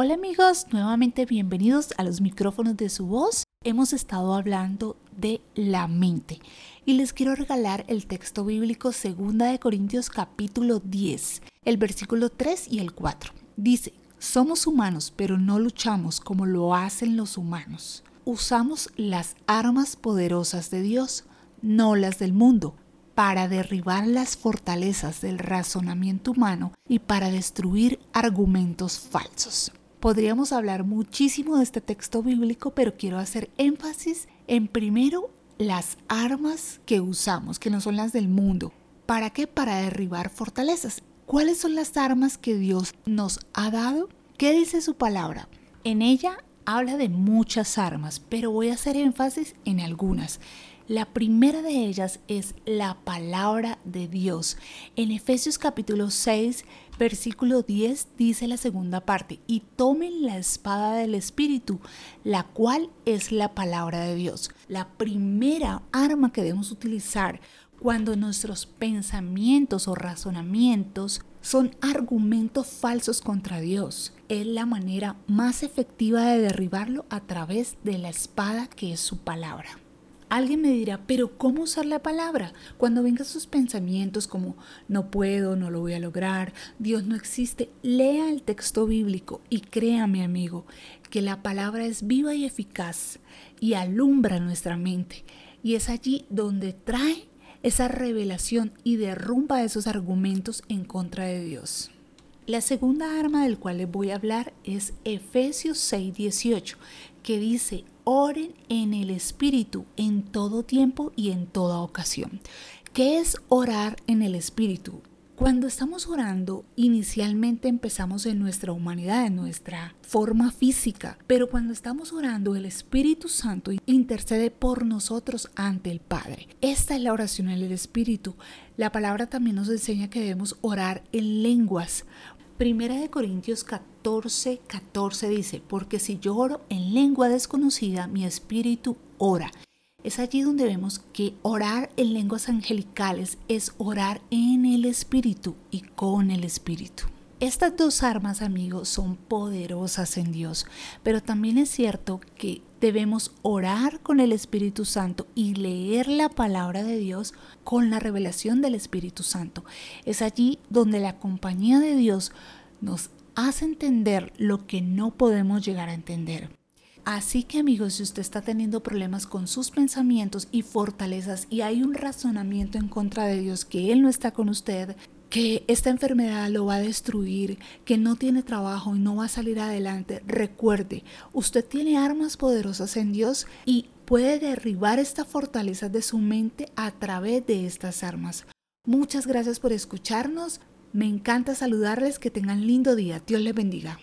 Hola amigos, nuevamente bienvenidos a los micrófonos de su voz. Hemos estado hablando de la mente y les quiero regalar el texto bíblico 2 de Corintios capítulo 10, el versículo 3 y el 4. Dice, somos humanos, pero no luchamos como lo hacen los humanos. Usamos las armas poderosas de Dios, no las del mundo para derribar las fortalezas del razonamiento humano y para destruir argumentos falsos. Podríamos hablar muchísimo de este texto bíblico, pero quiero hacer énfasis en primero las armas que usamos, que no son las del mundo. ¿Para qué? Para derribar fortalezas. ¿Cuáles son las armas que Dios nos ha dado? ¿Qué dice su palabra? En ella habla de muchas armas, pero voy a hacer énfasis en algunas. La primera de ellas es la palabra de Dios. En Efesios capítulo 6, versículo 10 dice la segunda parte, y tomen la espada del Espíritu, la cual es la palabra de Dios. La primera arma que debemos utilizar cuando nuestros pensamientos o razonamientos son argumentos falsos contra Dios. Es la manera más efectiva de derribarlo a través de la espada que es su palabra. Alguien me dirá, pero ¿cómo usar la palabra? Cuando vengan sus pensamientos como no puedo, no lo voy a lograr, Dios no existe, lea el texto bíblico y créame amigo, que la palabra es viva y eficaz y alumbra nuestra mente. Y es allí donde trae esa revelación y derrumba esos argumentos en contra de Dios. La segunda arma del cual les voy a hablar es Efesios 6:18, que dice, oren en el Espíritu en todo tiempo y en toda ocasión. ¿Qué es orar en el Espíritu? Cuando estamos orando, inicialmente empezamos en nuestra humanidad, en nuestra forma física, pero cuando estamos orando, el Espíritu Santo intercede por nosotros ante el Padre. Esta es la oración en el Espíritu. La palabra también nos enseña que debemos orar en lenguas. Primera de Corintios 14, 14 dice, porque si yo oro en lengua desconocida, mi espíritu ora. Es allí donde vemos que orar en lenguas angelicales es orar en el espíritu y con el espíritu. Estas dos armas, amigos, son poderosas en Dios, pero también es cierto que debemos orar con el Espíritu Santo y leer la palabra de Dios con la revelación del Espíritu Santo. Es allí donde la compañía de Dios nos hace entender lo que no podemos llegar a entender. Así que amigos, si usted está teniendo problemas con sus pensamientos y fortalezas y hay un razonamiento en contra de Dios que Él no está con usted, que esta enfermedad lo va a destruir, que no tiene trabajo y no va a salir adelante, recuerde, usted tiene armas poderosas en Dios y puede derribar esta fortaleza de su mente a través de estas armas. Muchas gracias por escucharnos. Me encanta saludarles, que tengan lindo día. Dios les bendiga.